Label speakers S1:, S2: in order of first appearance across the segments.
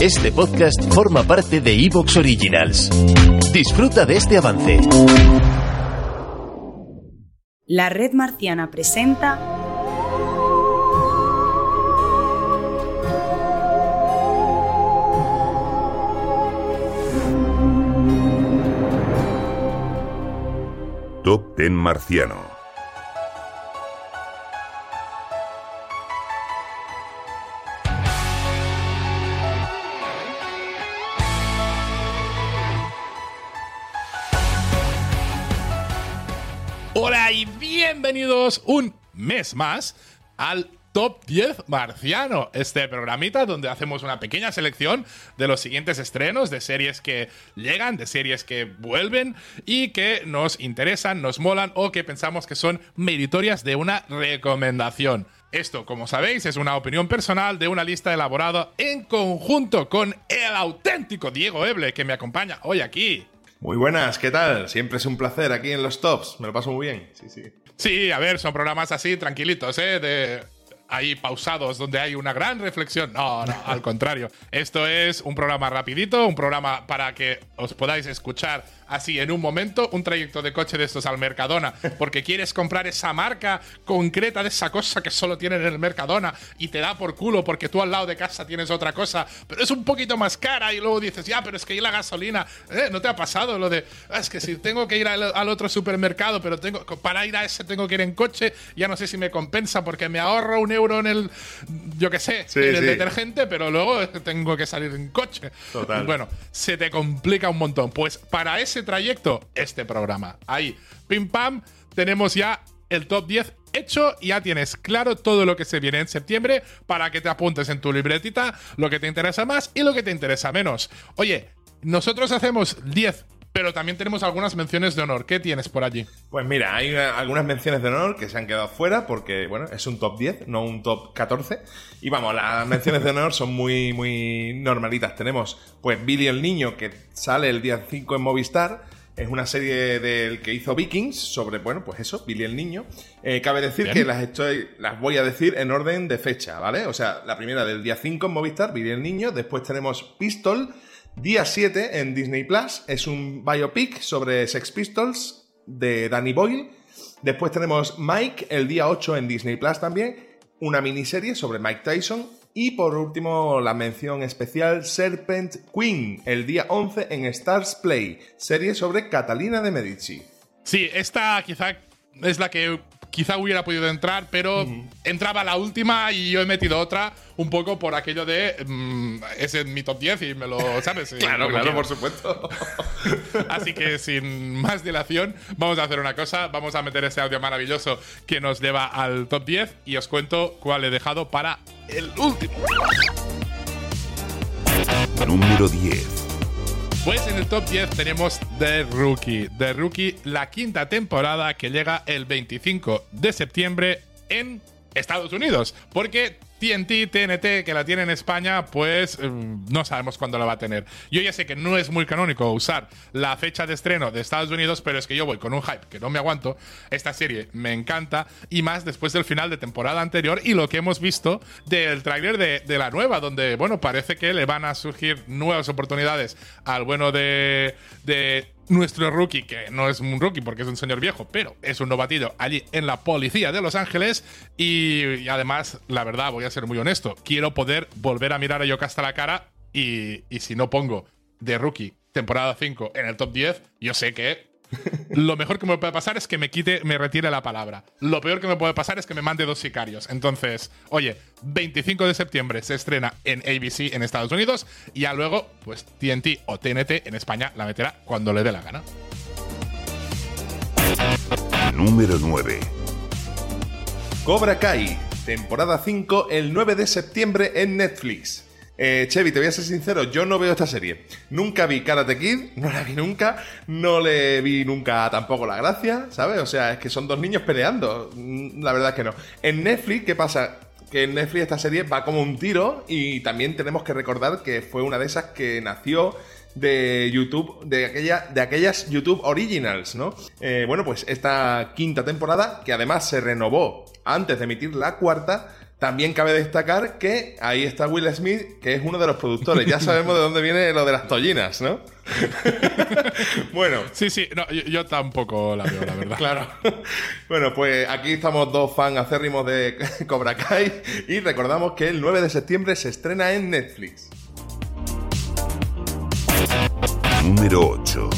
S1: Este podcast forma parte de Evox Originals. Disfruta de este avance.
S2: La red marciana presenta
S3: Top Ten Marciano.
S4: Un mes más al Top 10 Marciano, este programita donde hacemos una pequeña selección de los siguientes estrenos de series que llegan, de series que vuelven y que nos interesan, nos molan o que pensamos que son meritorias de una recomendación. Esto, como sabéis, es una opinión personal de una lista elaborada en conjunto con el auténtico Diego Eble que me acompaña hoy aquí.
S5: Muy buenas, ¿qué tal? Siempre es un placer aquí en los tops. Me lo paso muy bien. Sí, sí.
S4: Sí, a ver, son programas así, tranquilitos, ¿eh? De ahí pausados donde hay una gran reflexión. No, no, al contrario. Esto es un programa rapidito, un programa para que os podáis escuchar así en un momento un trayecto de coche de estos al Mercadona porque quieres comprar esa marca concreta de esa cosa que solo tienen en el Mercadona y te da por culo porque tú al lado de casa tienes otra cosa, pero es un poquito más cara y luego dices, ya, pero es que ahí la gasolina, ¿eh? ¿no te ha pasado lo de, "Ah, es que si tengo que ir al, al otro supermercado, pero tengo para ir a ese tengo que ir en coche, ya no sé si me compensa porque me ahorro un euro en el, yo qué sé,
S5: Sí,
S4: en el
S5: sí.
S4: detergente, pero luego tengo que salir en coche.
S5: Total.
S4: Bueno, se te complica un montón. Pues para ese trayecto, este programa. Ahí, pim pam, tenemos ya el top 10 hecho y ya tienes claro todo lo que se viene en septiembre para que te apuntes en tu libretita lo que te interesa más y lo que te interesa menos. Oye, nosotros hacemos 10, pero también tenemos algunas menciones de honor. ¿Qué tienes por allí?
S5: Pues mira, hay algunas menciones de honor que se han quedado fuera porque, bueno, es un top 10, no un top 14. Y vamos, las menciones de honor son muy, muy normalitas. Tenemos, pues, Billy el Niño, que sale el día 5 en Movistar. Es una serie del que hizo Vikings sobre, bueno, pues eso, Billy el Niño. Eh, cabe decir
S4: Bien.
S5: que las estoy, las voy a decir en orden de fecha, ¿vale? O sea, la primera del día 5 en Movistar, Billy el Niño. Después tenemos Pistol, día 7 en Disney Plus. Es un biopic sobre Sex Pistols de Danny Boyle. Después tenemos Mike, el día 8 en Disney Plus también. Una miniserie sobre Mike Tyson. Y por último, la mención especial Serpent Queen, el día 11 en Stars Play, serie sobre Catalina de Medici.
S4: Sí, esta quizá es la que quizá hubiera podido entrar, pero entraba la última y yo he metido otra un poco por aquello de mm, es en mi top 10 y me lo sabes.
S5: Claro, claro,
S4: quiero.
S5: por supuesto.
S4: Así que sin más dilación, vamos a hacer una cosa. Vamos a meter ese audio maravilloso que nos lleva al top 10 y os cuento cuál he dejado para el último.
S3: Número 10.
S4: Pues en el top 10 tenemos The Rookie. The Rookie, la quinta temporada que llega el 25 de septiembre en Estados Unidos. Porque TNT, TNT, que la tiene en España, pues eh, no sabemos cuándo la va a tener. Yo ya sé que no es muy canónico usar la fecha de estreno de Estados Unidos, pero es que yo voy con un hype que no me aguanto. Esta serie me encanta y más después del final de temporada anterior y lo que hemos visto del tráiler de, de la nueva, donde, bueno, parece que le van a surgir nuevas oportunidades al bueno de, de nuestro rookie, que no es un rookie porque es un señor viejo, pero es un novatillo allí en la policía de Los Ángeles. Y, además, la verdad, voy a ser muy honesto, quiero poder volver a mirar a Yocasta a la cara y, y si no pongo de rookie temporada 5 en el top 10, yo sé que lo mejor que me puede pasar es que me quite, me retire la palabra. Lo peor que me puede pasar es que me mande dos sicarios. Entonces, oye, 25 de septiembre se estrena en ABC en Estados Unidos y ya luego, pues TNT o TNT en España la meterá cuando le dé la gana.
S3: Número 9.
S5: Cobra Kai, temporada 5, el 9 de septiembre en Netflix. Eh, Chevy, te voy a ser sincero, yo no veo esta serie. Nunca vi Karate Kid, no la vi nunca, no le vi nunca tampoco la gracia, ¿sabes? O sea, es que son dos niños peleando. Mm, La verdad es que no. En Netflix, ¿qué pasa? Que en Netflix esta serie va como un tiro y también tenemos que recordar que fue una de esas que nació de YouTube, de, aquella, de aquellas YouTube Originals, ¿no? Eh, bueno, pues esta quinta temporada, que además se renovó antes de emitir la cuarta, también cabe destacar que ahí está Will Smith, que es uno de los productores. Ya sabemos de dónde viene lo de las tollinas, ¿no? bueno,
S4: Sí, sí, no, yo, yo tampoco la veo, la verdad.
S5: Claro. Bueno, pues aquí estamos dos fans acérrimos de Cobra Kai y recordamos que el 9 de septiembre se estrena en Netflix.
S3: Número 8.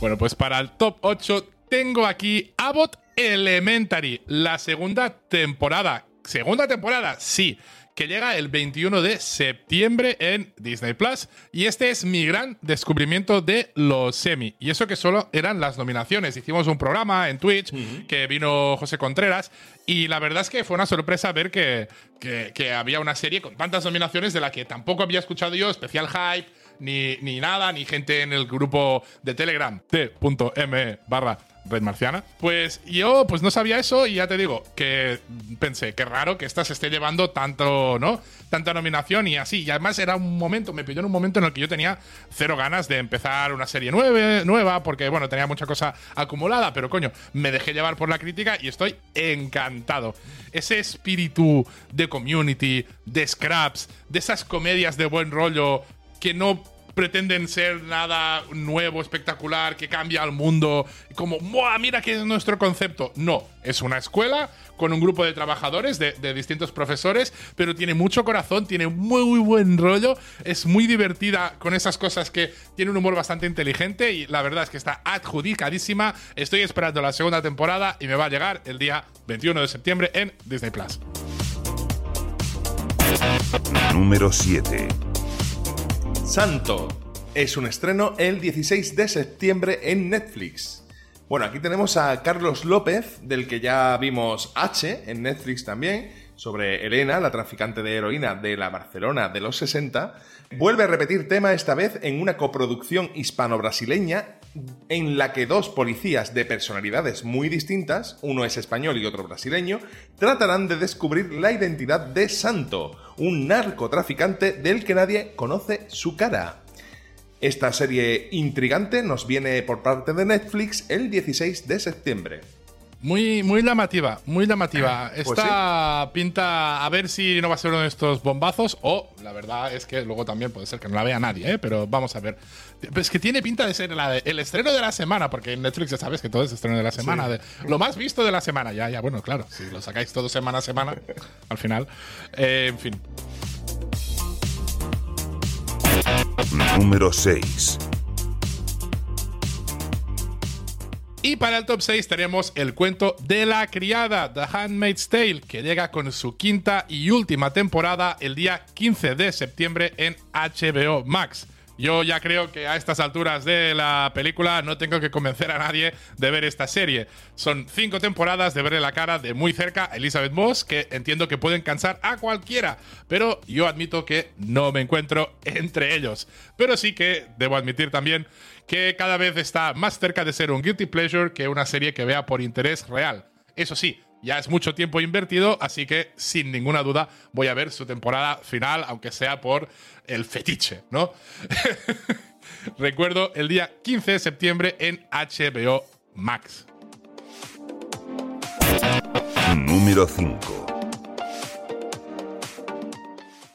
S4: Bueno, pues para el top 8 tengo aquí Abbott Elementary, la segunda temporada. Segunda temporada, sí, que llega el 21 de septiembre en Disney Plus. Y este es mi gran descubrimiento de los semi. Y eso que solo eran las nominaciones. Hicimos un programa en Twitch que vino José Contreras. Y la verdad es que fue una sorpresa ver que, que- que había una serie con tantas nominaciones de la que tampoco había escuchado yo, especial hype, ni, ni nada, ni gente en el grupo de Telegram, t.m barra Red Marciana. Pues yo pues no sabía eso y ya te digo que pensé, qué raro que esta se esté llevando tanto, ¿no? Tanta nominación y así. Y además era un momento, me pilló en un momento en el que yo tenía cero ganas de empezar una serie nueve, nueva, porque bueno, tenía mucha cosa acumulada, pero coño, me dejé llevar por la crítica y estoy encantado. Ese espíritu de community, de scraps, de esas comedias de buen rollo que no pretenden ser nada nuevo, espectacular, que cambia al mundo, como, ¡buah! Mira que es nuestro concepto. No, es una escuela con un grupo de trabajadores, de, distintos profesores, pero tiene mucho corazón, tiene muy, muy buen rollo, es muy divertida con esas cosas que tiene un humor bastante inteligente y la verdad es que está adjudicadísima. Estoy esperando la segunda temporada y me va a llegar el día 21 de septiembre en Disney Plus.
S3: Número 7.
S5: Santo es un estreno el 16 de septiembre en Netflix. Bueno, aquí tenemos a Carlos López, del que ya vimos H en Netflix también, sobre Elena, la traficante de heroína de la Barcelona de los 60. Vuelve a repetir tema esta vez en una coproducción hispano-brasileña en la que dos policías de personalidades muy distintas, uno es español y otro brasileño, tratarán de descubrir la identidad de Santo, un narcotraficante del que nadie conoce su cara. Esta serie intrigante nos viene por parte de Netflix el 16 de septiembre.
S4: Muy, muy llamativa, muy llamativa.
S5: Pues
S4: Esta pinta a ver si no va a ser uno de estos bombazos o la verdad es que luego también puede ser que no la vea nadie, ¿eh? pero vamos a ver. Pero es que tiene pinta de ser la de- el estreno de la semana, porque en Netflix ya sabes que todo es estreno de la semana. de- lo más visto de la semana, ya, ya, bueno, claro, si lo sacáis todo semana a semana, al final. Eh, en fin.
S3: Número 6.
S4: Y para el top 6 tenemos el cuento de la criada, The Handmaid's Tale, que llega con su quinta y última temporada el día 15 de septiembre en HBO Max. Yo ya creo que a estas alturas de la película no tengo que convencer a nadie de ver esta serie. Son cinco temporadas de verle la cara de muy cerca a Elizabeth Moss, que entiendo que pueden cansar a cualquiera, pero yo admito que no me encuentro entre ellos. Pero sí que debo admitir también que cada vez está más cerca de ser un guilty pleasure que una serie que vea por interés real. Eso sí, ya es mucho tiempo invertido, así que sin ninguna duda voy a ver su temporada final, aunque sea por el fetiche, ¿no? Recuerdo el día 15 de septiembre en HBO Max.
S3: Número 5.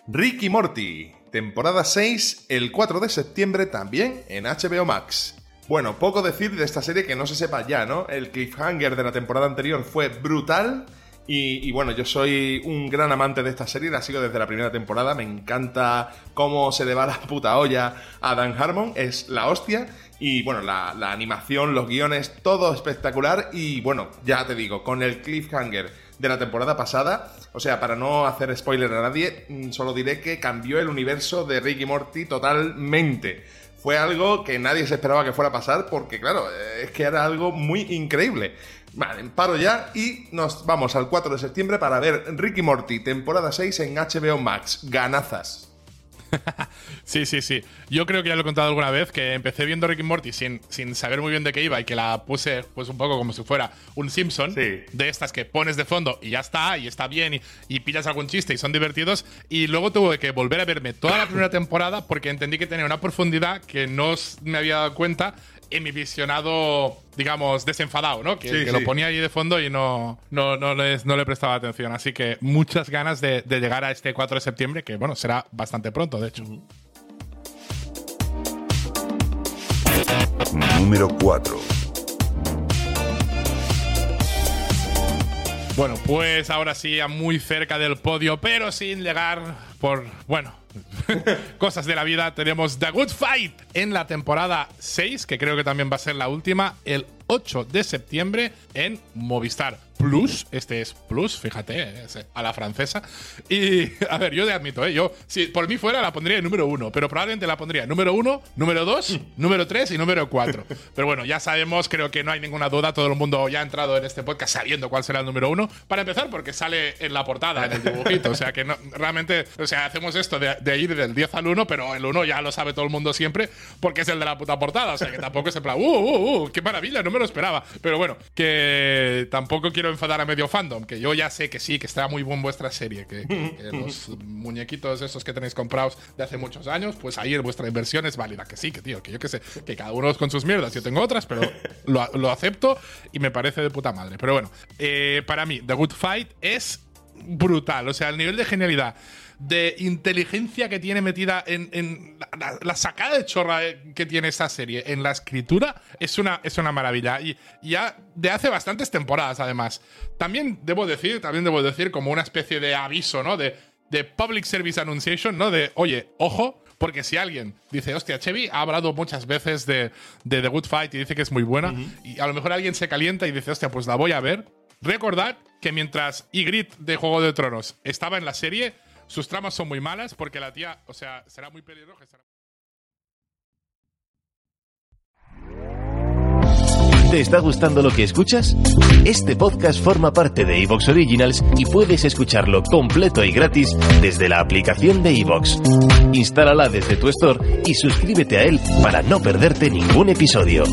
S5: Ricky Morty, temporada 6, el 4 de septiembre también en HBO Max. Bueno, poco decir de esta serie que no se sepa ya, ¿no? El cliffhanger de la temporada anterior fue brutal. Y, bueno, yo soy un gran amante de esta serie, la sigo desde la primera temporada. Me encanta cómo se le va la puta olla a Dan Harmon, es la hostia. Y bueno, la, la animación, los guiones, todo espectacular. Y bueno, ya te digo, con el cliffhanger de la temporada pasada, o sea, para no hacer spoiler a nadie, mm, solo diré que cambió el universo de Ricky Morty totalmente. Fue algo que nadie se esperaba que fuera a pasar porque, claro, eh, es que era algo muy increíble. Vale, paro ya y nos vamos al 4 de septiembre para ver Ricky Morty, temporada 6 en HBO Max. Ganazas.
S4: Sí, sí, sí. Yo creo que ya lo he contado alguna vez, que empecé viendo Ricky Morty sin, sin saber muy bien de qué iba y que la puse pues un poco como si fuera un Simpson,
S5: Sí.
S4: de estas que pones de fondo y ya está, y está bien, y, y pillas algún chiste y son divertidos. Y luego tuve que volver a verme toda la primera temporada porque entendí que tenía una profundidad que no me había dado cuenta en mi visionado, digamos, desenfadado, ¿no? Que,
S5: Sí,
S4: que
S5: sí.
S4: lo ponía ahí de fondo y no, no, no, les- no le prestaba atención. Así que muchas ganas de, de llegar a este 4 de septiembre, que bueno, será bastante pronto, de hecho.
S3: Número 4.
S4: Bueno, pues ahora sí, ya muy cerca del podio, pero sin llegar por, bueno, cosas de la vida, tenemos The Good Fight en la temporada 6, que creo que también va a ser la última, el 8 de septiembre en Movistar Plus. Este es Plus, fíjate, es a la francesa. Y, a ver, yo te admito, ¿eh? yo, si por mí fuera, la pondría en número 1, pero probablemente la pondría número 1, número 2, número 3 y número 4. Pero bueno, ya sabemos, creo que no hay ninguna duda, todo el mundo ya ha entrado en este podcast sabiendo cuál será el número 1. Para empezar, porque sale en la portada, en el dibujito, o sea que no, realmente, o sea, hacemos esto de, de ir del 10 al 1, pero el 1 ya lo sabe todo el mundo siempre, porque es el de la puta portada, o sea que tampoco es en plan, uh, uh, uh, qué maravilla, no me lo esperaba. Pero bueno, que tampoco quiero enfadar a medio fandom, que yo ya sé que sí, que está muy buena vuestra serie, que, que- que los muñequitos esos que tenéis comprados de hace muchos años, pues ahí vuestra inversión es válida, que sí, que tío, que yo que sé, que cada uno con sus mierdas, yo tengo otras, pero lo, lo acepto y me parece de puta madre. Pero bueno, eh, para mí, The Good Fight es brutal, o sea, el nivel de genialidad de inteligencia que tiene metida en, en la, sacada de chorra eh, que tiene esta serie en la escritura es una, es una maravilla. Y y ya de hace bastantes temporadas, además. También debo decir, también debo decir, como una especie de aviso, ¿no? De, de Public Service Annunciation, ¿no? De, oye, ojo, porque si alguien dice, hostia, Chevy ha hablado muchas veces de, de The Good Fight y dice que es muy buena, y a lo mejor alguien se calienta y dice, hostia, pues la voy a ver. Recordad que mientras Ygritte de Juego de Tronos estaba en la serie, sus tramas son muy malas porque la tía, o sea, será muy pelirroja. será-
S1: ¿Te está gustando lo que escuchas? Este podcast forma parte de Evox Originals y puedes escucharlo completo y gratis desde la aplicación de Evox. Instálala desde tu store y suscríbete a él para no perderte ningún episodio.